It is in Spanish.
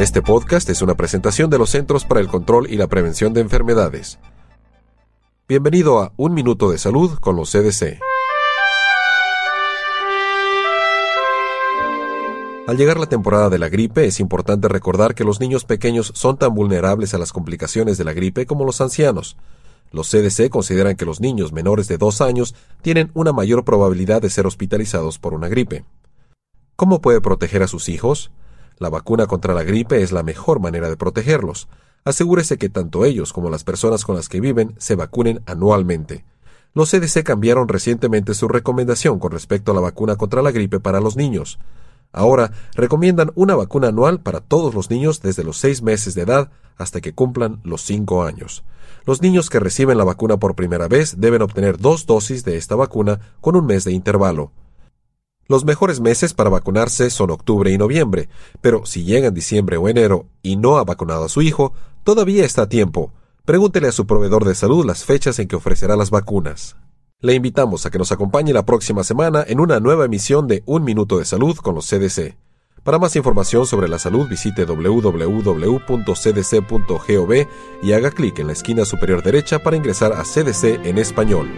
Este podcast es una presentación de los Centros para el Control y la Prevención de Enfermedades. Bienvenido a Un Minuto de Salud con los CDC. Al llegar la temporada de la gripe, es importante recordar que los niños pequeños son tan vulnerables a las complicaciones de la gripe como los ancianos. Los CDC consideran que los niños menores de dos años tienen una mayor probabilidad de ser hospitalizados por una gripe. ¿Cómo puede proteger a sus hijos? La vacuna contra la gripe es la mejor manera de protegerlos. Asegúrese que tanto ellos como las personas con las que viven se vacunen anualmente. Los CDC cambiaron recientemente su recomendación con respecto a la vacuna contra la gripe para los niños. Ahora recomiendan una vacuna anual para todos los niños desde los seis meses de edad hasta que cumplan los cinco años. Los niños que reciben la vacuna por primera vez deben obtener dos dosis de esta vacuna con un mes de intervalo. Los mejores meses para vacunarse son octubre y noviembre, pero si llega en diciembre o enero y no ha vacunado a su hijo, todavía está a tiempo. Pregúntele a su proveedor de salud las fechas en que ofrecerá las vacunas. Le invitamos a que nos acompañe la próxima semana en una nueva emisión de Un Minuto de Salud con los CDC. Para más información sobre la salud visite www.cdc.gov y haga clic en la esquina superior derecha para ingresar a CDC en español.